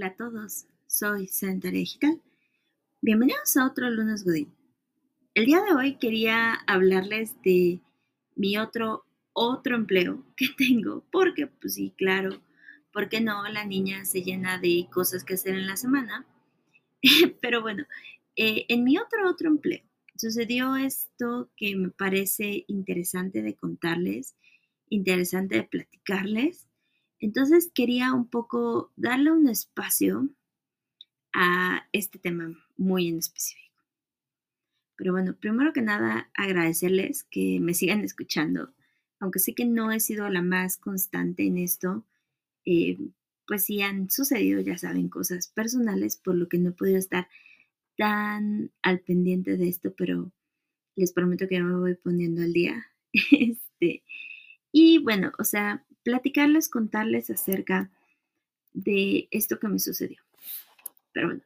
Hola a todos, soy Santaria Digital. Bienvenidos a otro lunes Godín. El día de hoy quería hablarles de mi otro otro empleo que tengo, porque pues sí, claro, porque no, la niña se llena de cosas que hacer en la semana. Pero bueno, eh, en mi otro otro empleo sucedió esto que me parece interesante de contarles, interesante de platicarles entonces quería un poco darle un espacio a este tema muy en específico. Pero bueno, primero que nada agradecerles que me sigan escuchando, aunque sé que no he sido la más constante en esto, eh, pues sí han sucedido, ya saben, cosas personales, por lo que no he podido estar tan al pendiente de esto, pero les prometo que me voy poniendo al día. este, y bueno, o sea, platicarles, contarles acerca de esto que me sucedió. Pero bueno,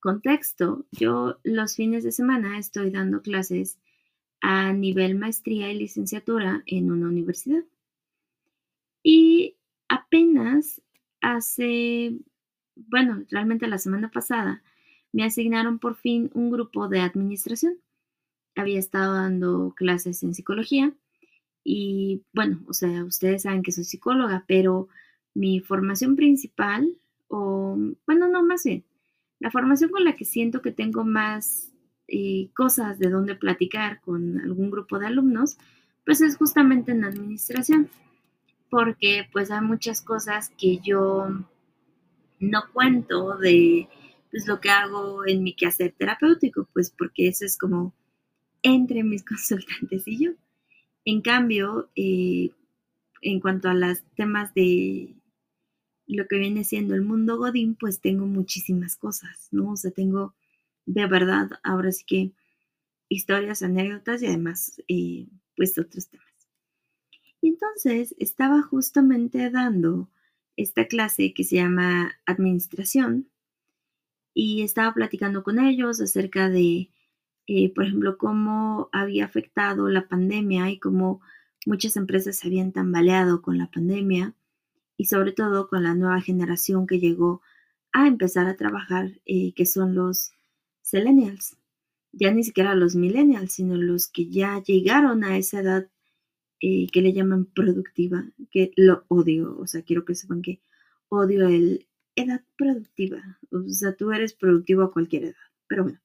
contexto, yo los fines de semana estoy dando clases a nivel maestría y licenciatura en una universidad. Y apenas hace, bueno, realmente la semana pasada, me asignaron por fin un grupo de administración. Había estado dando clases en psicología y bueno, o sea, ustedes saben que soy psicóloga, pero mi formación principal, o bueno, no, más bien, la formación con la que siento que tengo más eh, cosas de donde platicar con algún grupo de alumnos, pues es justamente en administración, porque pues hay muchas cosas que yo no cuento de pues, lo que hago en mi quehacer terapéutico, pues porque eso es como entre mis consultantes y yo. En cambio, eh, en cuanto a los temas de lo que viene siendo el mundo Godín, pues tengo muchísimas cosas, ¿no? O sea, tengo de verdad ahora sí que historias, anécdotas y además, eh, pues otros temas. Y entonces estaba justamente dando esta clase que se llama Administración y estaba platicando con ellos acerca de por ejemplo, cómo había afectado la pandemia y cómo muchas empresas se habían tambaleado con la pandemia y sobre todo con la nueva generación que llegó a empezar a trabajar, eh, que son los millennials. Ya ni siquiera los millennials, sino los que ya llegaron a esa edad eh, que le llaman productiva, que lo odio, o sea, quiero que sepan que odio el edad productiva, o sea, tú eres productivo a cualquier edad, pero bueno,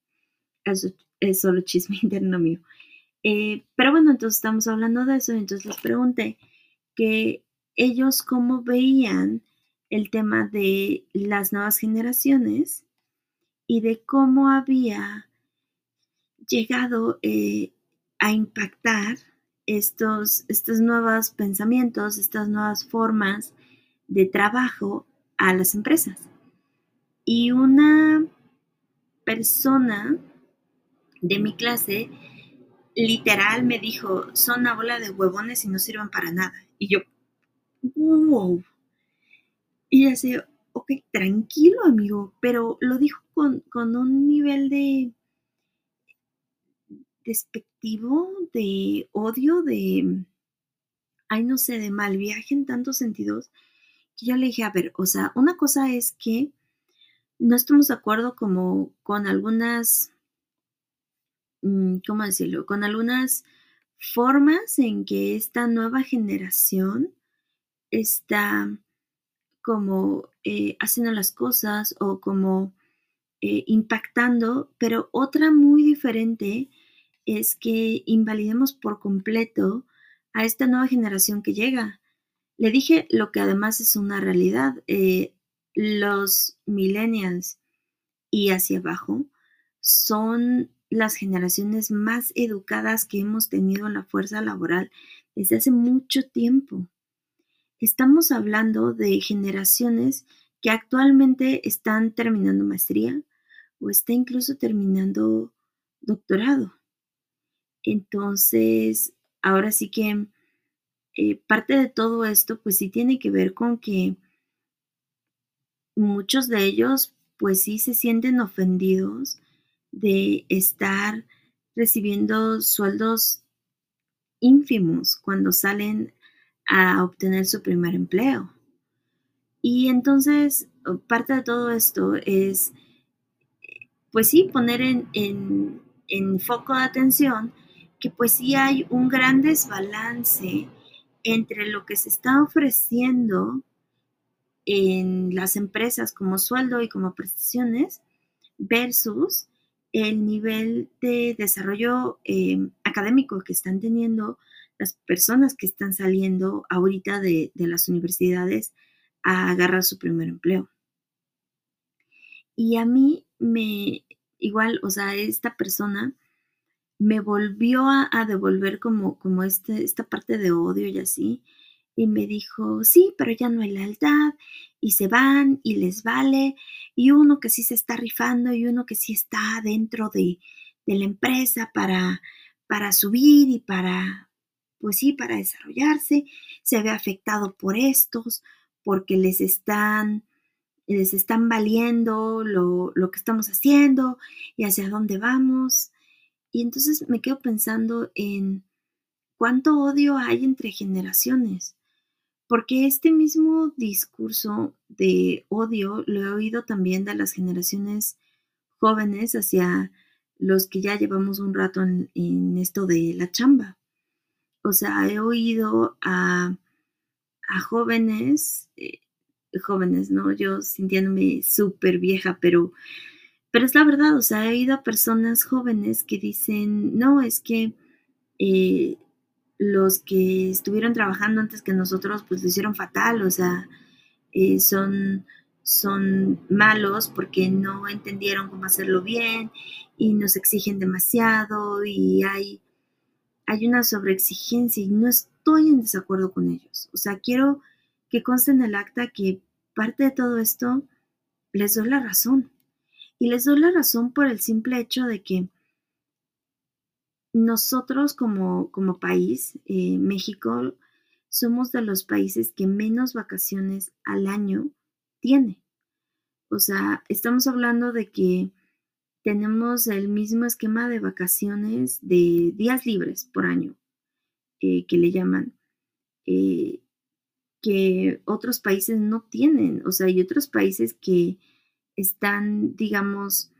eso es solo chisme interno mío. Eh, pero bueno, entonces estamos hablando de eso, entonces les pregunté que ellos cómo veían el tema de las nuevas generaciones y de cómo había llegado eh, a impactar estos, estos nuevos pensamientos, estas nuevas formas de trabajo a las empresas. Y una persona de mi clase literal me dijo, son una bola de huevones y no sirven para nada. Y yo, wow. Y así, ok, tranquilo amigo, pero lo dijo con, con un nivel de despectivo, de odio, de, ay no sé, de mal viaje en tantos sentidos, que yo le dije, a ver, o sea, una cosa es que no estamos de acuerdo como con algunas ¿cómo decirlo? Con algunas formas en que esta nueva generación está como eh, haciendo las cosas o como eh, impactando, pero otra muy diferente es que invalidemos por completo a esta nueva generación que llega. Le dije lo que además es una realidad. Eh, los millennials y hacia abajo son las generaciones más educadas que hemos tenido en la fuerza laboral desde hace mucho tiempo. Estamos hablando de generaciones que actualmente están terminando maestría o está incluso terminando doctorado. Entonces, ahora sí que eh, parte de todo esto, pues sí tiene que ver con que muchos de ellos, pues sí se sienten ofendidos de estar recibiendo sueldos ínfimos cuando salen a obtener su primer empleo. Y entonces, parte de todo esto es, pues sí, poner en, en, en foco de atención que pues sí hay un gran desbalance entre lo que se está ofreciendo en las empresas como sueldo y como prestaciones versus el nivel de desarrollo eh, académico que están teniendo las personas que están saliendo ahorita de, de, las universidades a agarrar su primer empleo. Y a mí me, igual, o sea, esta persona me volvió a, a devolver como, como este, esta parte de odio y así, y me dijo, sí, pero ya no hay lealtad, y se van y les vale, y uno que sí se está rifando y uno que sí está dentro de, de la empresa para, para subir y para, pues sí, para desarrollarse, se ve afectado por estos, porque les están, les están valiendo lo, lo que estamos haciendo y hacia dónde vamos. Y entonces me quedo pensando en cuánto odio hay entre generaciones, porque este mismo discurso de odio lo he oído también de las generaciones jóvenes hacia los que ya llevamos un rato en, esto de la chamba. O sea, he oído a, a jóvenes, eh, jóvenes, ¿no? Yo sintiéndome súper vieja, pero pero es la verdad, o sea, he oído a personas jóvenes que dicen, no, es que eh, los que estuvieron trabajando antes que nosotros, pues lo hicieron fatal, o sea, eh, son, son malos porque no entendieron cómo hacerlo bien y nos exigen demasiado y hay, hay una sobreexigencia y no estoy en desacuerdo con ellos. O sea, quiero que conste en el acta que parte de todo esto les doy la razón. Y les doy la razón por el simple hecho de que nosotros como, como país, eh, México, somos de los países que menos vacaciones al año tiene. O sea, estamos hablando de que tenemos el mismo esquema de vacaciones de días libres por año, eh, que le llaman, eh, que otros países no tienen. O sea, hay otros países que están, digamos,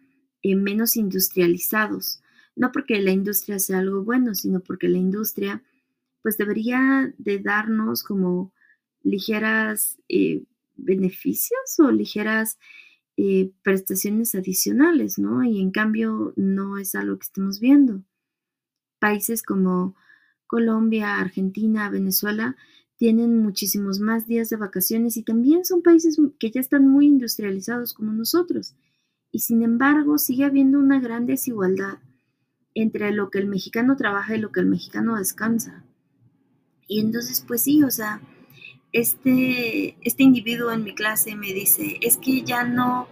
menos industrializados. No porque la industria sea algo bueno, sino porque la industria pues debería de darnos como ligeras eh, beneficios o ligeras eh, prestaciones adicionales, ¿no? Y en cambio no es algo que estemos viendo. Países como Colombia, Argentina, Venezuela tienen muchísimos más días de vacaciones y también son países que ya están muy industrializados como nosotros. Y sin embargo sigue habiendo una gran desigualdad entre lo que el mexicano trabaja y lo que el mexicano descansa. Y entonces, pues sí, o sea, este, este individuo en mi clase me dice, es que ya no,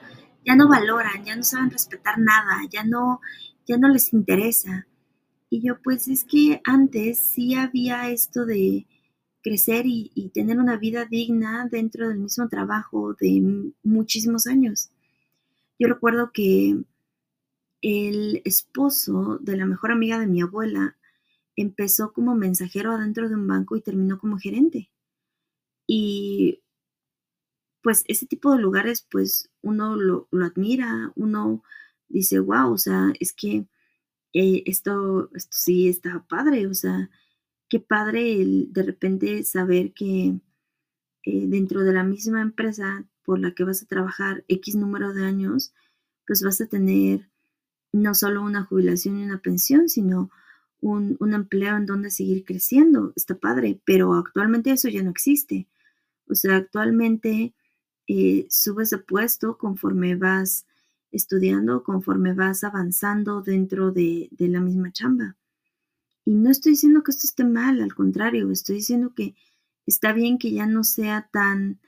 ya no valoran, ya no saben respetar nada, ya no, ya no les interesa. Y yo, pues es que antes sí había esto de, crecer y, y, tener una vida digna dentro del mismo trabajo de muchísimos años. Yo recuerdo que el esposo de la mejor amiga de mi abuela empezó como mensajero adentro de un banco y terminó como gerente. Y pues ese tipo de lugares, pues uno lo, admira, uno dice, wow, o sea, es que eh, esto, esto sí está padre, o sea, qué padre el de repente saber que eh, dentro de la misma empresa por la que vas a trabajar X número de años, pues vas a tener no solo una jubilación y una pensión, sino un, un empleo en donde seguir creciendo. Está padre, pero actualmente eso ya no existe. O sea, actualmente eh, subes de puesto conforme vas estudiando, conforme vas avanzando dentro de, de la misma chamba. Y no estoy diciendo que esto esté mal, al contrario, estoy diciendo que está bien que ya no sea tan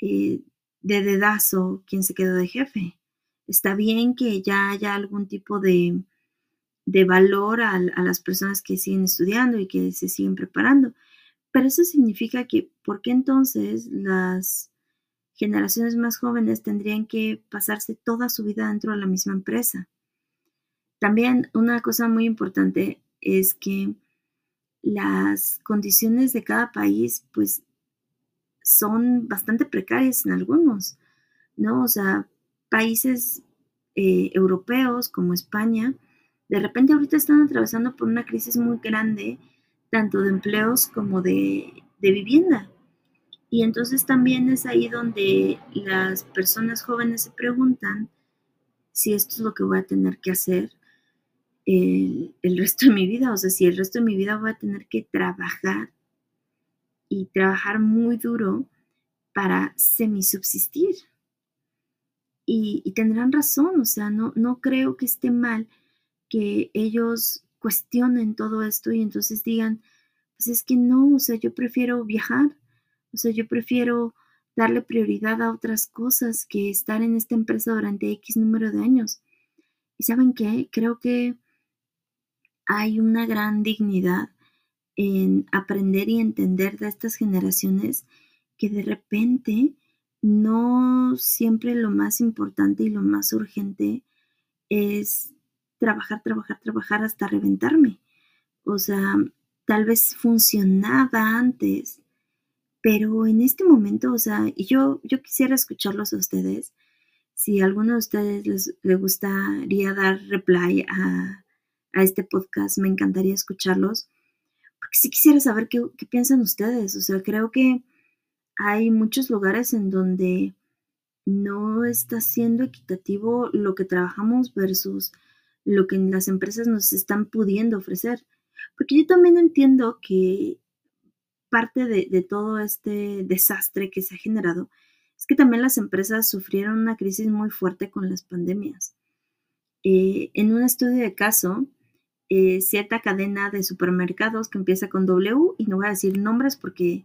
eh, de dedazo quien se quedó de jefe. Está bien que ya haya algún tipo de, de valor a, a, las personas que siguen estudiando y que se siguen preparando. Pero eso significa que, ¿por qué entonces las generaciones más jóvenes tendrían que pasarse toda su vida dentro de la misma empresa? También una cosa muy importante es que las condiciones de cada país pues son bastante precarias en algunos, ¿no? O sea, países eh, europeos como España, de repente ahorita están atravesando por una crisis muy grande, tanto de empleos como de, vivienda. Y entonces también es ahí donde las personas jóvenes se preguntan si esto es lo que voy a tener que hacer el, el, resto de mi vida, o sea, si el resto de mi vida voy a tener que trabajar y trabajar muy duro para semisubsistir. Y, tendrán razón, o sea, no, no creo que esté mal que ellos cuestionen todo esto y entonces digan, pues es que no, o sea, yo prefiero viajar, o sea, yo prefiero darle prioridad a otras cosas que estar en esta empresa durante X número de años. Y saben qué, creo que hay una gran dignidad en aprender y entender de estas generaciones que de repente no siempre lo más importante y lo más urgente es trabajar, trabajar, trabajar hasta reventarme. O sea, tal vez funcionaba antes, pero en este momento, o sea, y yo, yo quisiera escucharlos a ustedes. Si a alguno de ustedes les, gustaría dar reply a, a, este podcast, me encantaría escucharlos, porque sí quisiera saber qué, qué piensan ustedes. O sea, creo que hay muchos lugares en donde no está siendo equitativo lo que trabajamos versus lo que las empresas nos están pudiendo ofrecer. Porque yo también entiendo que parte de, todo este desastre que se ha generado es que también las empresas sufrieron una crisis muy fuerte con las pandemias. Eh, en un estudio de caso, eh, cierta cadena de supermercados que empieza con W, y no voy a decir nombres porque,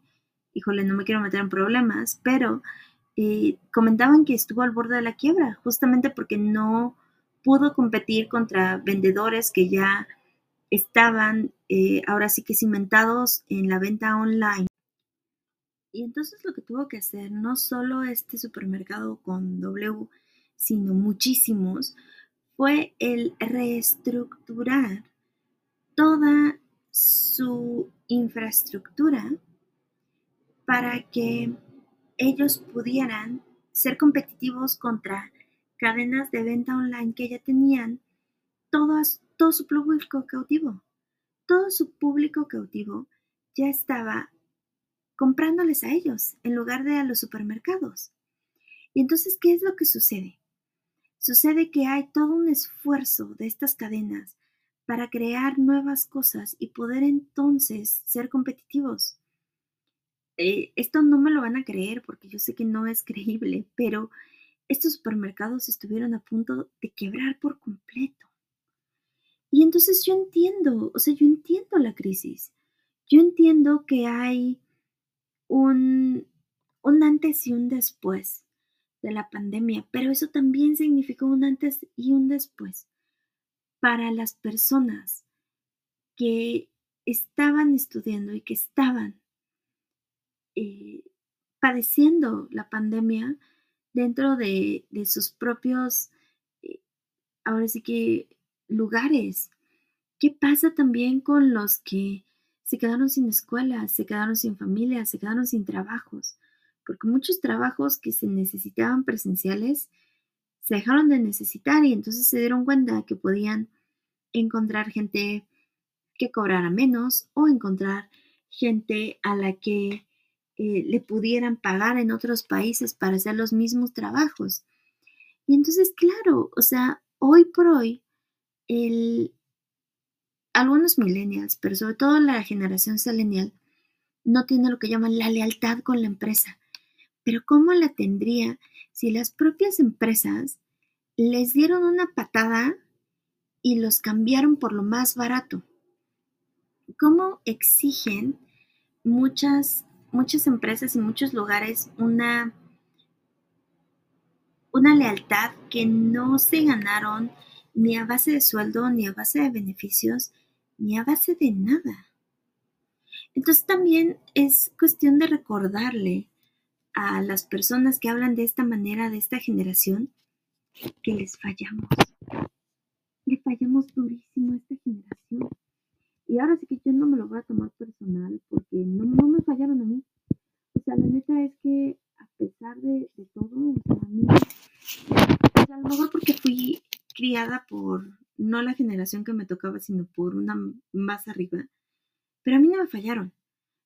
híjole, no me quiero meter en problemas, pero eh, comentaban que estuvo al borde de la quiebra, justamente porque no pudo competir contra vendedores que ya estaban eh, ahora sí que cimentados en la venta online. Y entonces lo que tuvo que hacer no solo este supermercado con W, sino muchísimos, fue el reestructurar toda su infraestructura para que ellos pudieran ser competitivos contra cadenas de venta online que ya tenían todo, todo su público cautivo. Todo su público cautivo ya estaba comprándoles a ellos en lugar de a los supermercados. Y entonces, ¿qué es lo que sucede? Sucede que hay todo un esfuerzo de estas cadenas para crear nuevas cosas y poder entonces ser competitivos. Eh, esto no me lo van a creer porque yo sé que no es creíble, pero estos supermercados estuvieron a punto de quebrar por completo. Y entonces yo entiendo, o sea, yo entiendo la crisis. Yo entiendo que hay un, un antes y un después de la pandemia, pero eso también significó un antes y un después para las personas que estaban estudiando y que estaban eh, padeciendo la pandemia dentro de, sus propios, eh, ahora sí que, lugares. ¿Qué pasa también con los que se quedaron sin escuela, se quedaron sin familia, se quedaron sin trabajos? Porque muchos trabajos que se necesitaban presenciales se dejaron de necesitar y entonces se dieron cuenta que podían encontrar gente que cobrara menos o encontrar gente a la que eh, le pudieran pagar en otros países para hacer los mismos trabajos. Y entonces, claro, o sea, hoy por hoy, el, algunos millennials, pero sobre todo la generación selenial, no tiene lo que llaman la lealtad con la empresa. Pero ¿cómo la tendría si las propias empresas les dieron una patada y los cambiaron por lo más barato? ¿Cómo exigen muchas muchas empresas y muchos lugares una, una lealtad que no se ganaron ni a base de sueldo, ni a base de beneficios, ni a base de nada. Entonces también es cuestión de recordarle a las personas que hablan de esta manera, de esta generación, que les fallamos. Le fallamos durísimo a esta generación. Y ahora sí que yo no me lo voy a tomar personal porque no, no me fallaron a mí. O sea, la neta es que a pesar de, de todo, o sea, a mí, pues, a lo mejor porque fui criada por no la generación que me tocaba, sino por una más arriba, pero a mí no me fallaron.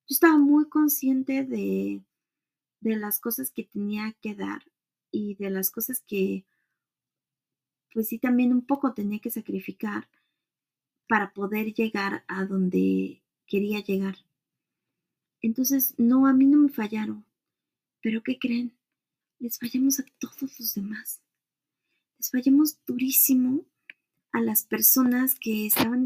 Yo estaba muy consciente de, de las cosas que tenía que dar y de las cosas que, pues sí, también un poco tenía que sacrificar para poder llegar a donde quería llegar. Entonces, no, a mí no me fallaron. Pero ¿qué creen? Les fallamos a todos los demás. Les fallamos durísimo a las personas que estaban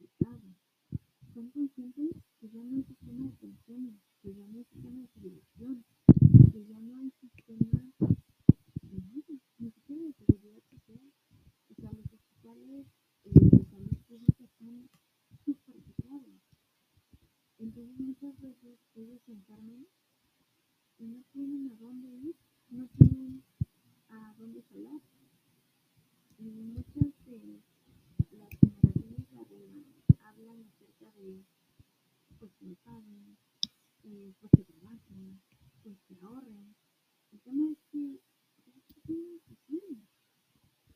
Están conscientes que ya no hay sistema de pensiones, que ya no hay sistema de jubilación, que ya no hay sistema ni siquiera de seguridad social. O sea, los hospitales eh, de salud pública están entonces muchas veces ellos se y no tienen a dónde ir, no tienen a dónde salir. Y muchas de las generaciones de arriba hablan acerca de pues que no paguen, eh, pues que trabajen, pues que ahorren. El tema es que.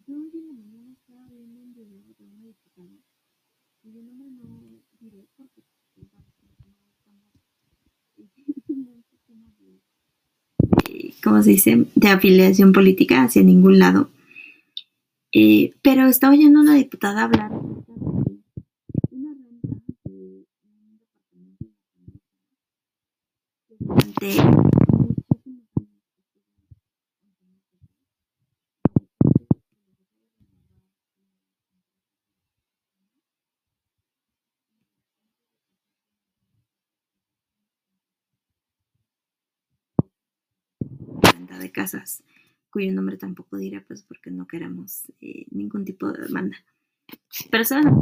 Yo hoy en la mañana estaba viendo un video de una diputada y yo no me no diré porque ¿cómo se dice?, de afiliación política hacia ningún lado. Eh, pero estaba oyendo una diputada hablar de una renta de un departamento durante de casas, cuyo nombre tampoco diré, pues porque no queremos eh, ningún tipo de demanda. Pero saben,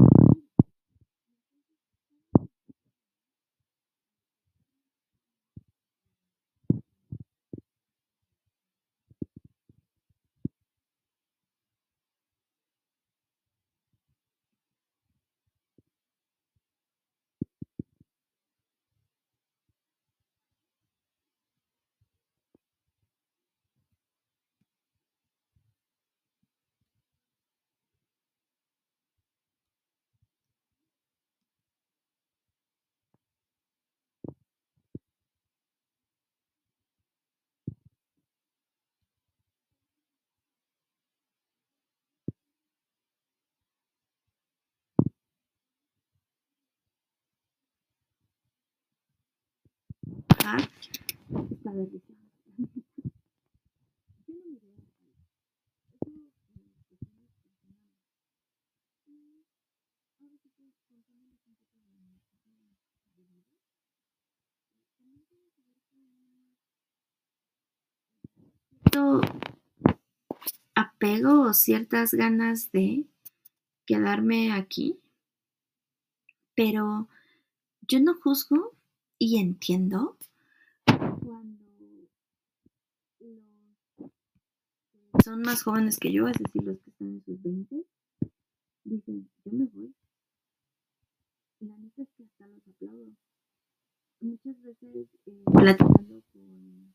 apego o ciertas ganas de quedarme aquí, pero yo no juzgo y entiendo cuando los son más jóvenes que yo, es decir, los que están en sus 20, dicen, yo me voy. La neta es que hasta los aplaudo. Muchas veces eh, platicando con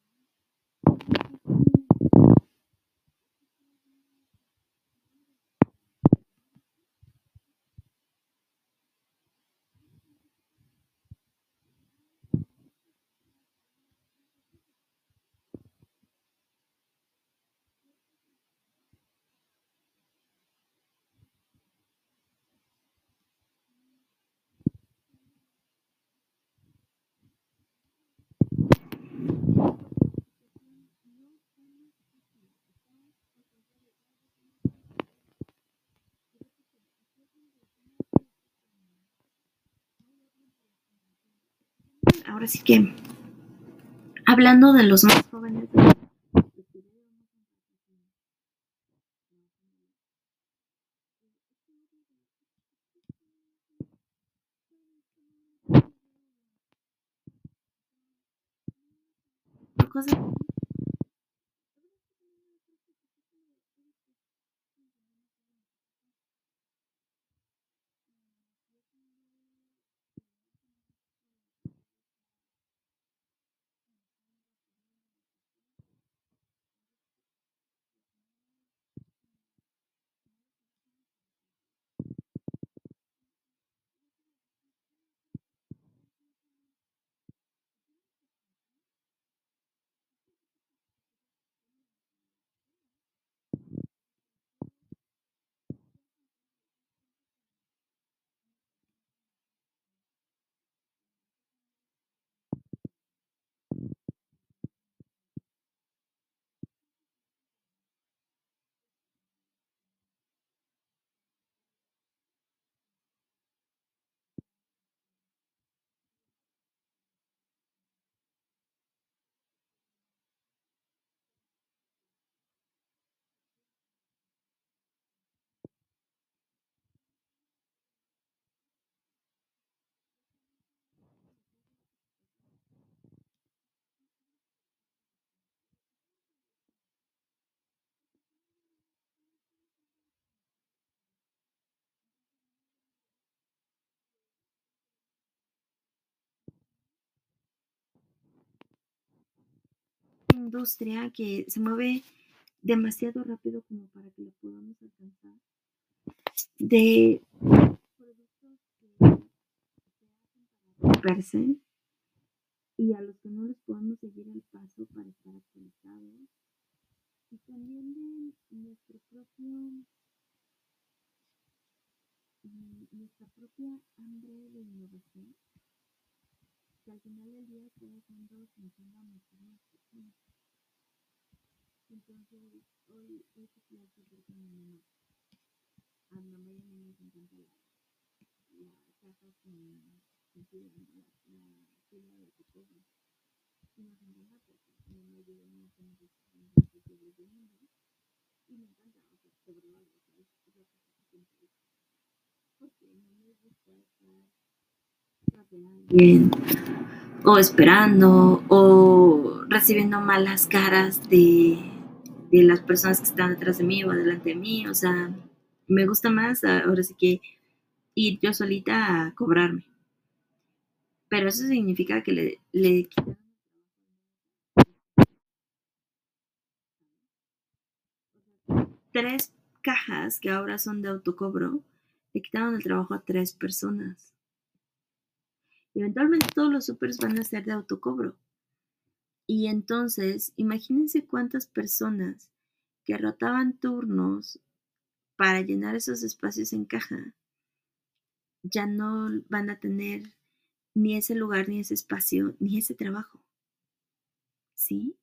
ahora sí que, hablando de los más jóvenes, cosas industria que se mueve demasiado rápido como para que lo podamos alcanzar. De productos que se romperse y a los que no les podemos seguir el paso para estar actualizados. Y también de nuestro propio nuestra propia hambre de innovación que al final del día dejando sin a muchísimas personas. Entonces, hoy, te quiero hacer con mi mamá. A mi mamá y a mí nos encanta la, la caja con, la, la de. Y nos encanta porque mi mamá mundo. Y me encanta, o sea, sea, es, que siempre no me gusta alguien o esperando o recibiendo malas caras de de las personas que están detrás de mí o delante de mí. O sea, me gusta más ahora sí que ir yo solita a cobrarme. Pero eso significa que le, le tres cajas que ahora son de autocobro, le quitaron el trabajo a tres personas. Eventualmente todos los supers van a ser de autocobro. Y entonces, imagínense cuántas personas que rotaban turnos para llenar esos espacios en caja ya no van a tener ni ese lugar, ni ese espacio, ni ese trabajo. ¿Sí?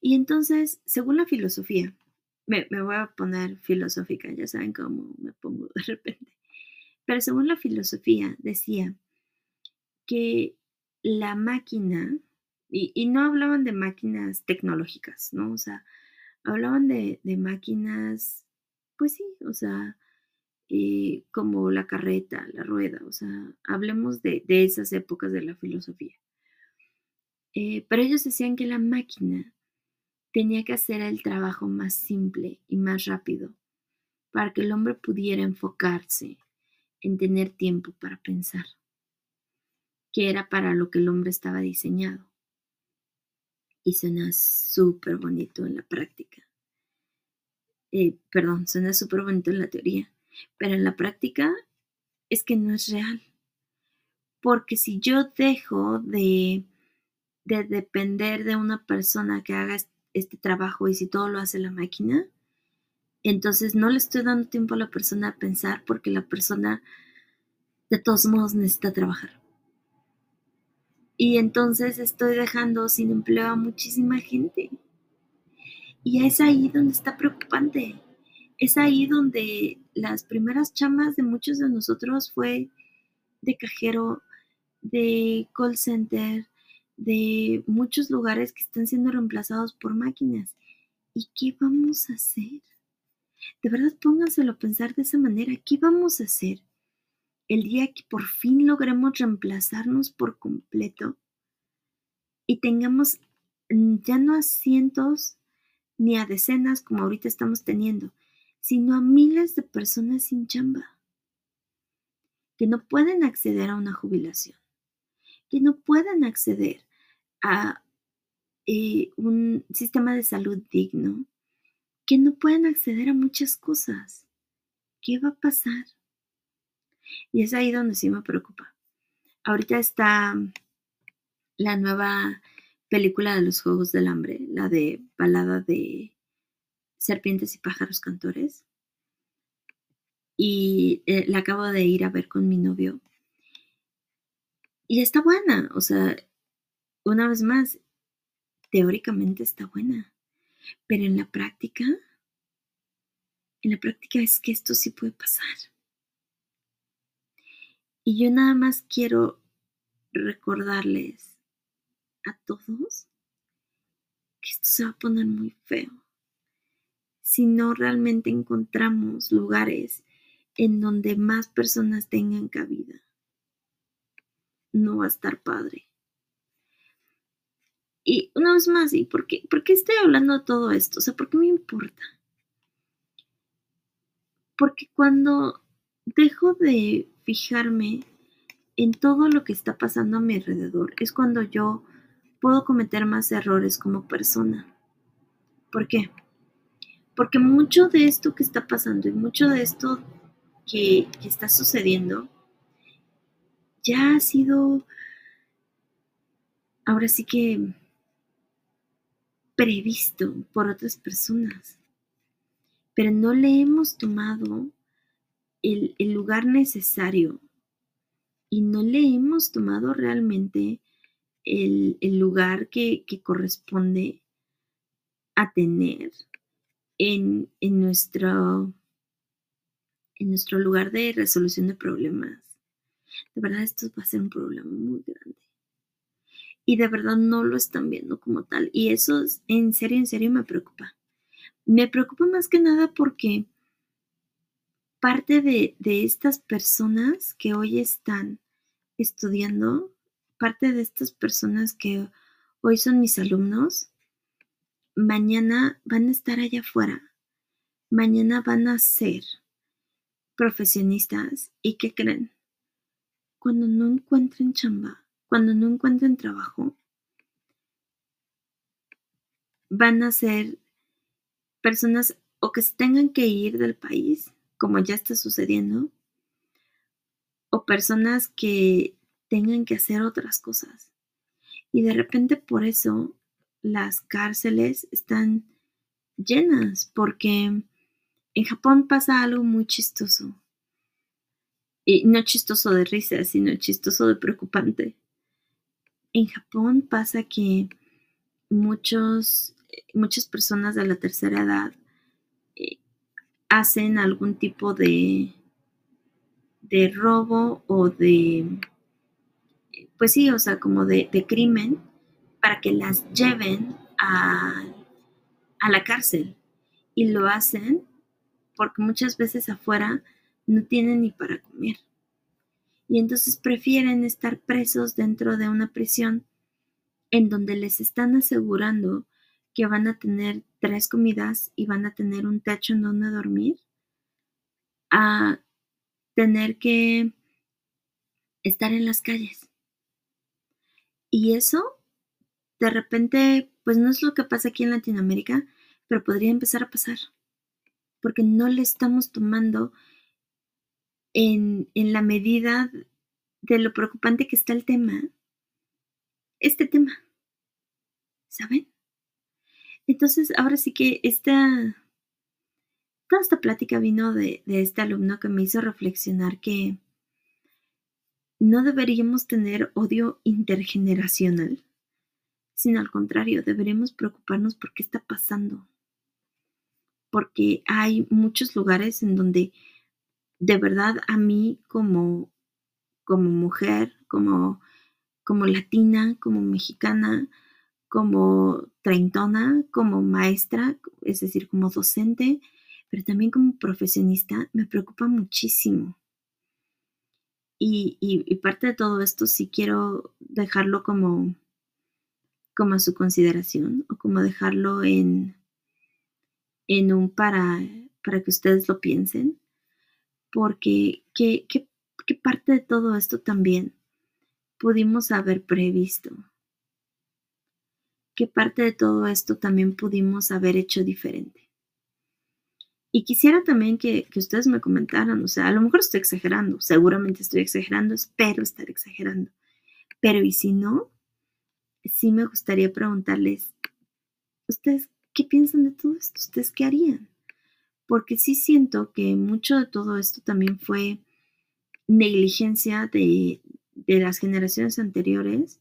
Y entonces, según la filosofía, me, me, voy a poner filosófica, ya saben cómo me pongo de repente, pero según la filosofía decía que la máquina y, no hablaban de máquinas tecnológicas, ¿no? O sea, hablaban de, máquinas, pues sí, o sea, eh, como la carreta, la rueda, o sea, hablemos de, esas épocas de la filosofía. Eh, pero ellos decían que la máquina tenía que hacer el trabajo más simple y más rápido para que el hombre pudiera enfocarse en tener tiempo para pensar, que era para lo que el hombre estaba diseñado y suena súper bonito en la práctica. Eh, perdón, suena súper bonito en la teoría, pero en la práctica es que no es real. Porque si yo dejo de, de depender de una persona que haga este trabajo y si todo lo hace la máquina, entonces no le estoy dando tiempo a la persona a pensar porque la persona de todos modos necesita trabajar. Y entonces estoy dejando sin empleo a muchísima gente. Y es ahí donde está preocupante. Es ahí donde las primeras chamas de muchos de nosotros fue de cajero, de call center, de muchos lugares que están siendo reemplazados por máquinas. ¿Y qué vamos a hacer? De verdad, pónganselo a pensar de esa manera. ¿Qué vamos a hacer el día que por fin logremos reemplazarnos por completo y tengamos ya no a cientos ni a decenas como ahorita estamos teniendo, sino a miles de personas sin chamba, que no pueden acceder a una jubilación, que no pueden acceder a eh, un sistema de salud digno, que no pueden acceder a muchas cosas. ¿Qué va a pasar? Y es ahí donde sí me preocupa. Ahorita está la nueva película de los Juegos del Hambre, la de balada de serpientes y pájaros cantores. Y eh, la acabo de ir a ver con mi novio. Y está buena, o sea, una vez más, teóricamente está buena, pero en la práctica, en la práctica es que esto sí puede pasar. Y yo nada más quiero recordarles a todos que esto se va a poner muy feo si no realmente encontramos lugares en donde más personas tengan cabida. No va a estar padre. Y una vez más, ¿y por qué, por qué estoy hablando de todo esto? O sea, ¿por qué me importa? Porque cuando dejo de fijarme en todo lo que está pasando a mi alrededor, es cuando yo puedo cometer más errores como persona. ¿Por qué? Porque mucho de esto que está pasando y mucho de esto que, que está sucediendo ya ha sido, ahora sí que previsto por otras personas, pero no le hemos tomado el, lugar necesario y no le hemos tomado realmente el, lugar que, corresponde a tener en, en, nuestro, en nuestro lugar de resolución de problemas. De verdad, esto va a ser un problema muy grande y de verdad no lo están viendo como tal. Y eso en serio, en serio me preocupa. Me preocupa más que nada porque parte de, estas personas que hoy están estudiando, parte de estas personas que hoy son mis alumnos, mañana van a estar allá afuera. Mañana van a ser profesionistas. ¿Y qué creen? Cuando no encuentren chamba, cuando no encuentren trabajo, van a ser personas o que se tengan que ir del país, como ya está sucediendo, o personas que tengan que hacer otras cosas. Y de repente por eso las cárceles están llenas, porque en Japón pasa algo muy chistoso. Y no chistoso de risa, sino chistoso de preocupante en Japón pasa que muchos, muchas personas de la tercera edad hacen algún tipo de, de robo o de, pues sí, o sea, como de, crimen para que las lleven a, a la cárcel. Y lo hacen porque muchas veces afuera no tienen ni para comer y entonces prefieren estar presos dentro de una prisión en donde les están asegurando que van a tener tres comidas y van a tener un techo en donde dormir, a tener que estar en las calles. Y eso, de repente, pues no es lo que pasa aquí en Latinoamérica, pero podría empezar a pasar, porque no le estamos tomando en, la medida de lo preocupante que está el tema, este tema, ¿saben? Entonces, ahora sí que esta, toda esta plática vino de, este alumno que me hizo reflexionar que no deberíamos tener odio intergeneracional, sino al contrario, deberíamos preocuparnos por qué está pasando. Porque hay muchos lugares en donde de verdad a mí como, como mujer, como como latina, como mexicana, como treintona, como maestra, es decir, como docente, pero también como profesionista, me preocupa muchísimo. Y, parte de todo esto sí quiero dejarlo como, como a su consideración o como dejarlo en, en un para, para que ustedes lo piensen, porque ¿qué, qué, qué parte de todo esto también pudimos haber previsto? ¿Qué parte de todo esto también pudimos haber hecho diferente? Y quisiera también que, ustedes me comentaran, o sea, a lo mejor estoy exagerando, seguramente estoy exagerando, espero estar exagerando, pero y si no, sí me gustaría preguntarles, ¿ustedes qué piensan de todo esto? ¿Ustedes qué harían? Porque sí siento que mucho de todo esto también fue negligencia de, de las generaciones anteriores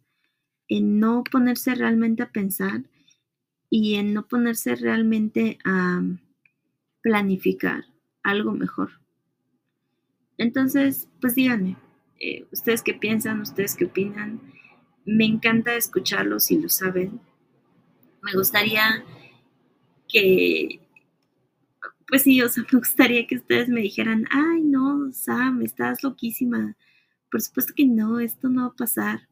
en no ponerse realmente a pensar y en no ponerse realmente a planificar algo mejor. Entonces, pues díganme, eh, ustedes qué piensan, ustedes qué opinan. Me encanta escucharlos si lo saben. Me gustaría que, pues sí, o sea, me gustaría que ustedes me dijeran, ay, no, Sam, estás loquísima. Por supuesto que no, esto no va a pasar.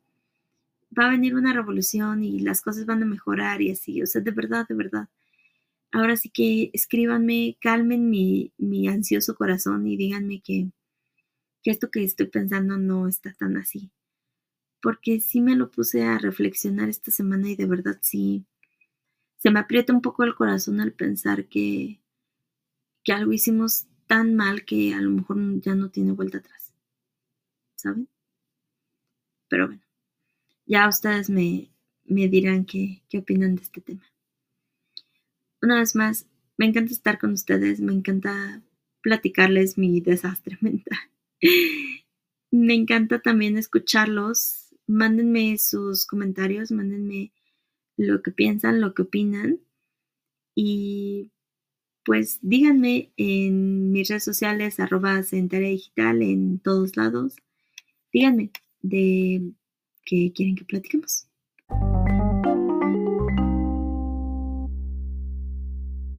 Va a venir una revolución y las cosas van a mejorar y así. O sea, de verdad, de verdad ahora sí que escríbanme, calmen mi, ansioso corazón y díganme que, que esto que estoy pensando no está tan así. Porque sí me lo puse a reflexionar esta semana y de verdad sí se me aprieta un poco el corazón al pensar que, que algo hicimos tan mal que a lo mejor ya no tiene vuelta atrás. ¿Saben? Pero bueno, ya ustedes me, me dirán qué, qué opinan de este tema una vez más, me encanta estar con ustedes, me encanta platicarles mi desastre mental. me encanta también escucharlos. Mándenme sus comentarios, mándenme lo que piensan, lo que opinan. Y pues díganme en mis redes sociales, arroba digital, en todos lados. Díganme de qué quieren que platiquemos.